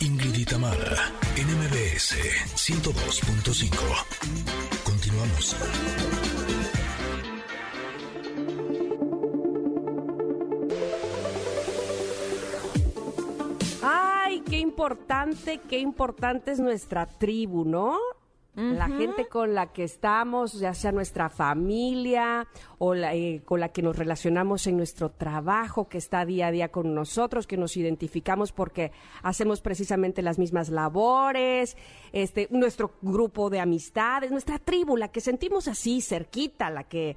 Ingrid y NMBS 102.5. Continuamos. Ay, qué importante, qué importante es nuestra tribu, ¿no? La gente con la que estamos, ya sea nuestra familia o la, eh, con la que nos relacionamos en nuestro trabajo, que está día a día con nosotros, que nos identificamos porque hacemos precisamente las mismas labores, este, nuestro grupo de amistades, nuestra tribu, la que sentimos así cerquita, la que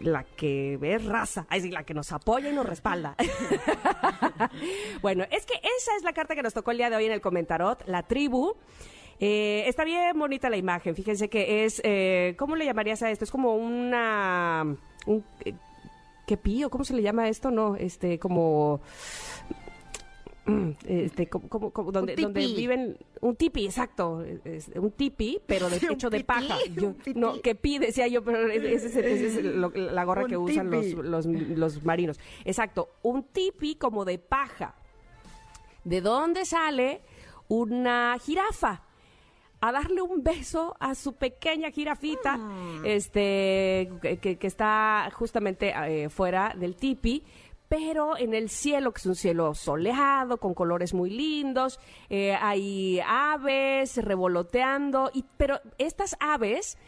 la que es raza, es decir, la que nos apoya y nos respalda. bueno, es que esa es la carta que nos tocó el día de hoy en el comentarot, la tribu. Eh, está bien bonita la imagen, fíjense que es, eh, ¿cómo le llamarías a esto? Es como una... Un, eh, ¿Qué pío? ¿Cómo se le llama esto? No, este, como... mm, Este, como, como- como donde, donde viven un tipi, exacto, es- un tipi, pero de hecho de paja. Yo- no, que pi decía yo, pero ese es, la gorra Un que usan los, los, los marinos. Exacto, un tipi como de paja. ¿De dónde sale una jirafa? A darle un beso a su pequeña jirafita, Ah. este, que, que está justamente eh, fuera del tipi, pero en el cielo, que es un cielo soleado, con colores muy lindos, eh, hay aves revoloteando, y, pero estas aves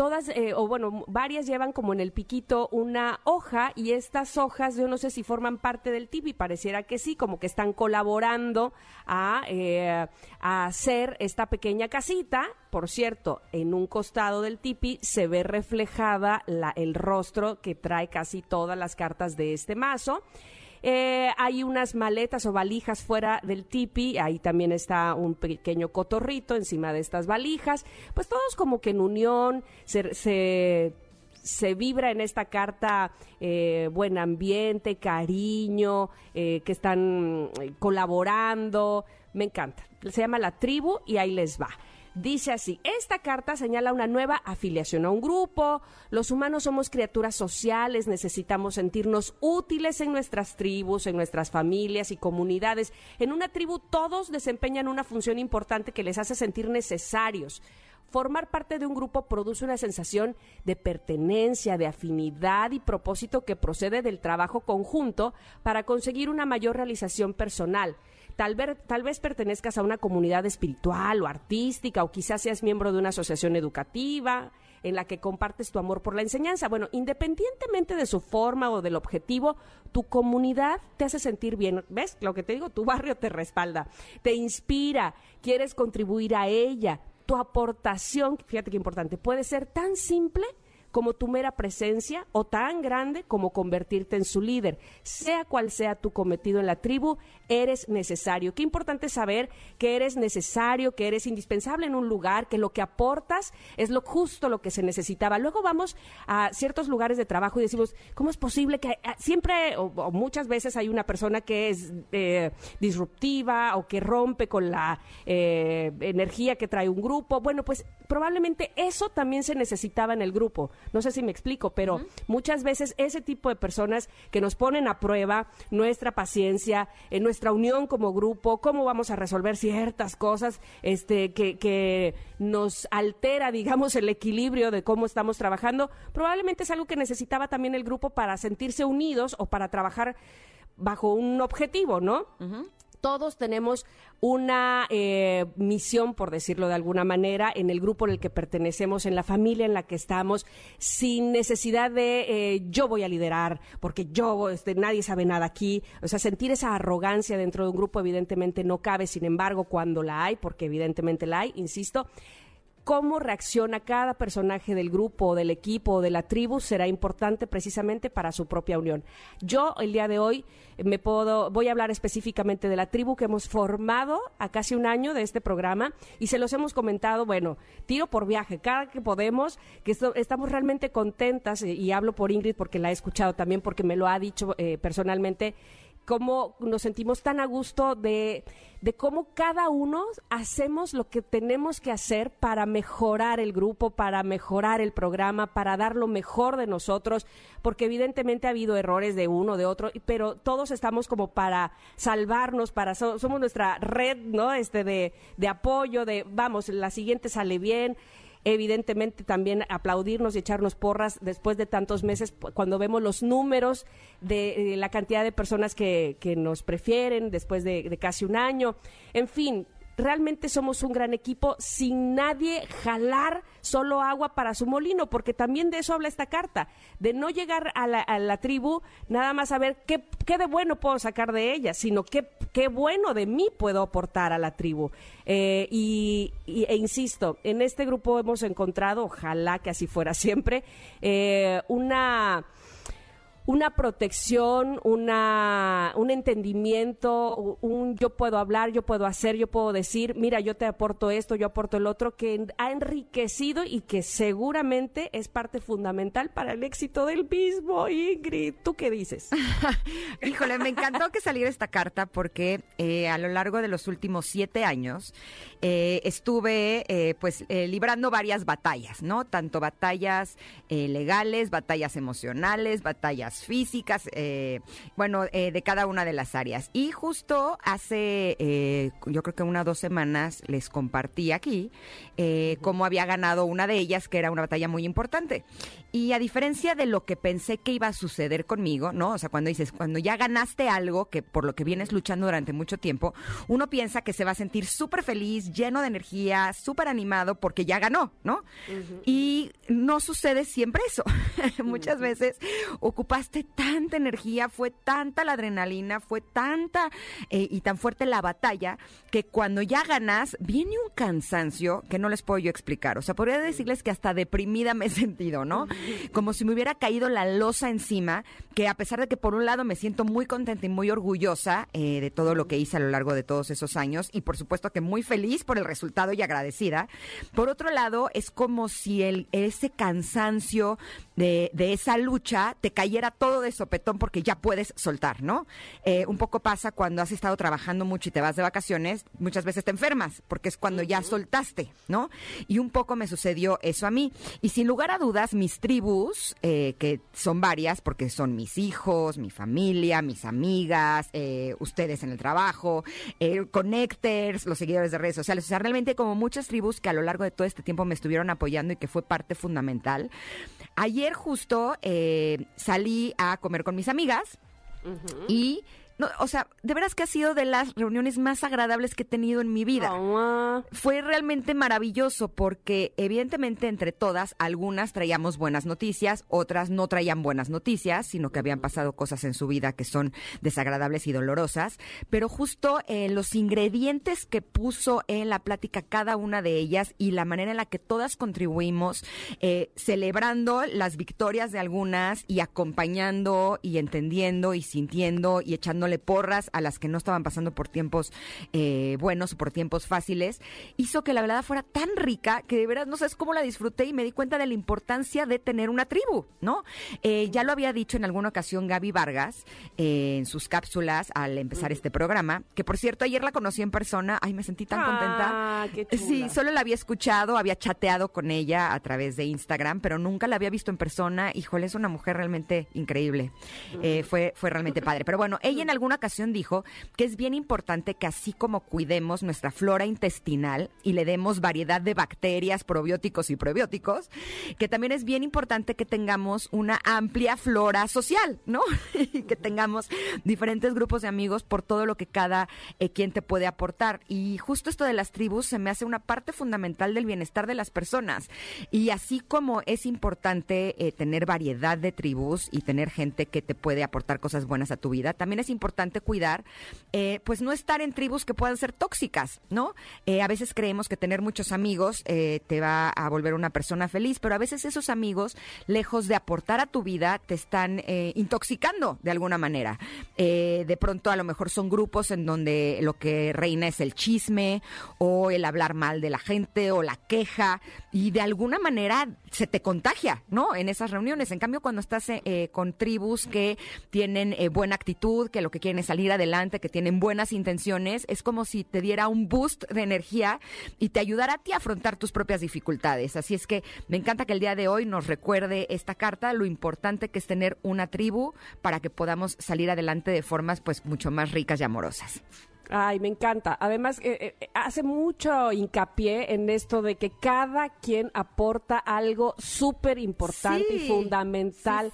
todas, eh, o bueno, varias llevan como en el piquito una hoja y estas hojas, yo no sé si forman parte del tipi, pareciera que sí, como que están colaborando a, eh, a hacer esta pequeña casita. Por cierto, en un costado del tipi se ve reflejada la, el rostro que trae casi todas las cartas de este mazo. Eh, hay unas maletas o valijas fuera del tipi, ahí también está un pequeño cotorrito encima de estas valijas, pues todos como que en unión se, se, vibra en esta carta eh, buen ambiente, cariño, eh, que están mm, colaborando, me encanta. Se llama La Tribu y ahí les va. Dice así, esta carta señala una nueva afiliación a un grupo. Los humanos somos criaturas sociales, necesitamos sentirnos útiles en nuestras tribus, en nuestras familias y comunidades. En una tribu todos desempeñan una función importante que les hace sentir necesarios. Formar parte de un grupo produce una sensación de pertenencia, de afinidad y propósito que procede del trabajo conjunto para conseguir una mayor realización personal. Tal vez, tal vez pertenezcas a una comunidad espiritual o artística o quizás seas miembro de una asociación educativa en la que compartes tu amor por la enseñanza. Bueno, independientemente de su forma o del objetivo, tu comunidad te hace sentir bien. ¿Ves lo que te digo? Tu barrio te respalda, te inspira, quieres contribuir a ella. Tu aportación, fíjate qué importante, puede ser tan simple como tu mera presencia o tan grande como convertirte en su líder. Sea cual sea tu cometido en la tribu, eres necesario. Qué importante saber que eres necesario, que eres indispensable en un lugar, que lo que aportas es lo justo lo que se necesitaba. Luego vamos a ciertos lugares de trabajo y decimos, ¿cómo es posible que ah, siempre o, o muchas veces hay una persona que es eh, disruptiva o que rompe con la eh, energía que trae un grupo? Bueno, pues probablemente eso también se necesitaba en el grupo. No sé si me explico, pero muchas veces ese tipo de personas que nos ponen a prueba nuestra paciencia, en nuestra unión como grupo, cómo vamos a resolver ciertas cosas, este, que, que nos altera, digamos, el equilibrio de cómo estamos trabajando, probablemente es algo que necesitaba también el grupo para sentirse unidos o para trabajar bajo un objetivo, ¿no? Todos tenemos una eh, misión, por decirlo de alguna manera, en el grupo en el que pertenecemos, en la familia en la que estamos, sin necesidad de eh, yo voy a liderar, porque yo, este, nadie sabe nada aquí. O sea, sentir esa arrogancia dentro de un grupo evidentemente no cabe, sin embargo, cuando la hay, porque evidentemente la hay, insisto, cómo reacciona cada personaje del grupo, del equipo de la tribu será importante precisamente para su propia unión. Yo el día de hoy me puedo voy a hablar específicamente de la tribu que hemos formado a casi un año de este programa y se los hemos comentado, bueno, tiro por viaje, cada que podemos, que estamos realmente contentas eh, y hablo por Ingrid porque la he escuchado también porque me lo ha dicho eh, personalmente cómo nos sentimos tan a gusto de, de cómo cada uno hacemos lo que tenemos que hacer para mejorar el grupo, para mejorar el programa, para dar lo mejor de nosotros, porque evidentemente ha habido errores de uno, de otro, pero todos estamos como para salvarnos, para somos nuestra red, ¿no? Este de, de apoyo, de vamos, la siguiente sale bien evidentemente también aplaudirnos y echarnos porras después de tantos meses cuando vemos los números de, la cantidad de personas que, que nos prefieren después de, de casi un año. En fin, realmente somos un gran equipo sin nadie jalar solo agua para su molino, porque también de eso habla esta carta, de no llegar a la, tribu nada más a ver qué, qué, de bueno puedo sacar de ella, sino qué, qué bueno de mí puedo aportar a la tribu. Eh, y, e insisto, en este grupo hemos encontrado, ojalá que así fuera siempre, eh, una una protección, una, un entendimiento, un yo puedo hablar, yo puedo hacer, yo puedo decir, mira, yo te aporto esto, yo aporto el otro, que ha enriquecido y que seguramente es parte fundamental para el éxito del mismo. Ingrid, ¿tú qué dices? Híjole, me encantó que saliera esta carta porque eh, a lo largo de los últimos siete años eh, estuve eh, pues librando varias batallas, ¿no? Tanto batallas legales, batallas emocionales, batallas físicas, eh, bueno, eh, de cada una de las áreas. Y justo hace, eh, yo creo que una o dos semanas les compartí aquí cómo había ganado una de ellas, que era una batalla muy importante. Y a diferencia de lo que pensé que iba a suceder conmigo, ¿no? O sea, cuando dices, cuando ya ganaste algo que por lo que vienes luchando durante mucho tiempo, uno piensa que se va a sentir súper feliz, lleno de energía, súper animado porque ya ganó, ¿no? Y no sucede siempre eso. Muchas veces ocupaste tanta energía, fue tanta la adrenalina, fue tanta eh, y tan fuerte la batalla que cuando ya ganas viene un cansancio que no les puedo yo explicar. O sea, podría decirles que hasta deprimida me he sentido, ¿no? como si me hubiera caído la losa encima, que a pesar de que por un lado me siento muy contenta y muy orgullosa eh, de todo lo que hice a lo largo de todos esos años y por supuesto que muy feliz por el resultado y agradecida, por otro lado es como si el, ese cansancio de, esa lucha te cayera todo de sopetón porque ya puedes soltar, ¿no? Eh, un poco pasa cuando has estado trabajando mucho y te vas de vacaciones, muchas veces te enfermas porque es cuando ya soltaste, ¿no? Y un poco me sucedió eso a mí. Y sin lugar a dudas, mis tribus, eh, que son varias, porque son mis hijos, mi familia, mis amigas, eh, ustedes en el trabajo, connectors, los seguidores de redes sociales, o sea, realmente como muchas tribus que a lo largo de todo este tiempo me estuvieron apoyando y que fue parte fundamental. Ayer justo salí a comer con mis amigas. Y no, o sea, de veras que ha sido de las reuniones más agradables que he tenido en mi vida. Fue realmente maravilloso porque evidentemente entre todas, algunas traíamos buenas noticias, otras no traían buenas noticias, sino que habían pasado cosas en su vida que son desagradables y dolorosas. Pero justo eh, los ingredientes que puso en la plática cada una de ellas y la manera en la que todas contribuimos, eh, celebrando las victorias de algunas y acompañando y entendiendo y sintiendo y echándole porras a las que no estaban pasando por tiempos eh, buenos o por tiempos fáciles, hizo que la velada fuera tan rica que de veras no sabes cómo la disfruté y me di cuenta de la importancia de tener una tribu, ¿no? Eh, ya lo había dicho en alguna ocasión Gaby Vargas eh, en sus cápsulas al empezar este programa, que por cierto ayer la conocí en persona, ay, me sentí tan contenta. Ah, sí, solo la había escuchado, había chateado con ella a través de Instagram, pero nunca la había visto en persona. Híjole, es una mujer realmente increíble. fue, fue realmente padre. Pero bueno, ella en alguna ocasión dijo que es bien importante que así como cuidemos nuestra flora intestinal y le demos variedad de bacterias, probióticos y prebióticos, que también es bien importante que tengamos una amplia flora social, ¿no? y que tengamos diferentes grupos de amigos por todo lo que cada eh, quien te puede aportar. Y justo esto de las tribus se me hace una parte fundamental del bienestar de las personas. Y así como es importante eh, tener variedad de tribus y tener gente que te puede aportar cosas buenas a tu vida, también es importante importante cuidar, eh, pues no estar en tribus que puedan ser tóxicas, ¿no? Eh, a veces creemos que tener muchos amigos eh, te va a volver una persona feliz, pero a veces esos amigos, lejos de aportar a tu vida, te están intoxicando de alguna manera. de pronto a lo mejor son grupos en donde lo que reina es el chisme o el hablar mal de la gente o la queja y de alguna manera se te contagia, ¿no? En esas reuniones. En cambio, cuando estás con tribus que tienen buena actitud, que lo que quieren salir adelante, que tienen buenas intenciones, es como si te diera un boost de energía y te ayudara a ti a afrontar tus propias dificultades. Así es que me encanta que el día de hoy nos recuerde esta carta lo importante que es tener una tribu para que podamos salir adelante de formas pues mucho más ricas y amorosas. Ay, me encanta. Además, eh, eh, hace mucho hincapié en esto de que cada quien aporta algo súper importante y fundamental,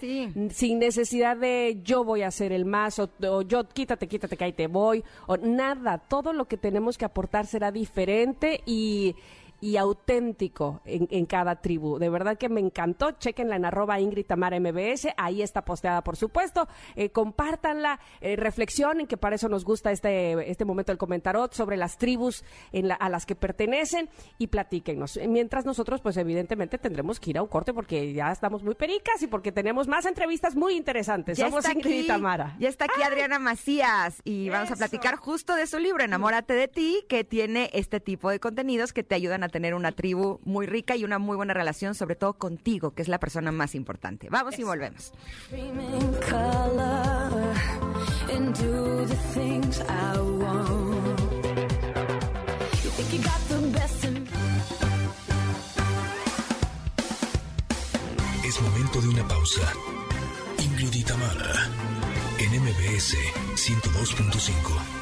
sin necesidad de yo voy a ser el más o, o, yo quítate, quítate que ahí te voy, o nada. Todo lo que tenemos que aportar será diferente y y auténtico en, cada tribu. De verdad que me encantó. Chequenla en arroba Ingrid Tamara MBS. Ahí está posteada, por supuesto. Eh, compártanla, eh, reflexionen, que para eso nos gusta este, este momento del comentarot sobre las tribus en a las que pertenecen y platíquenos. Mientras nosotros, pues evidentemente tendremos que ir a un corte porque ya estamos muy pericas y porque tenemos más entrevistas muy interesantes. Ya Somos Ingrid y Tamara. Ya está aquí Adriana Macías y vamos a platicar justo de su libro, Enamórate de ti, que tiene este tipo de contenidos que te ayudan a tener una tribu muy rica y una muy buena relación, sobre todo contigo, que es la persona más importante. Vamos y volvemos. Es momento de una pausa. Ingrid Mara, en MBS 102.5.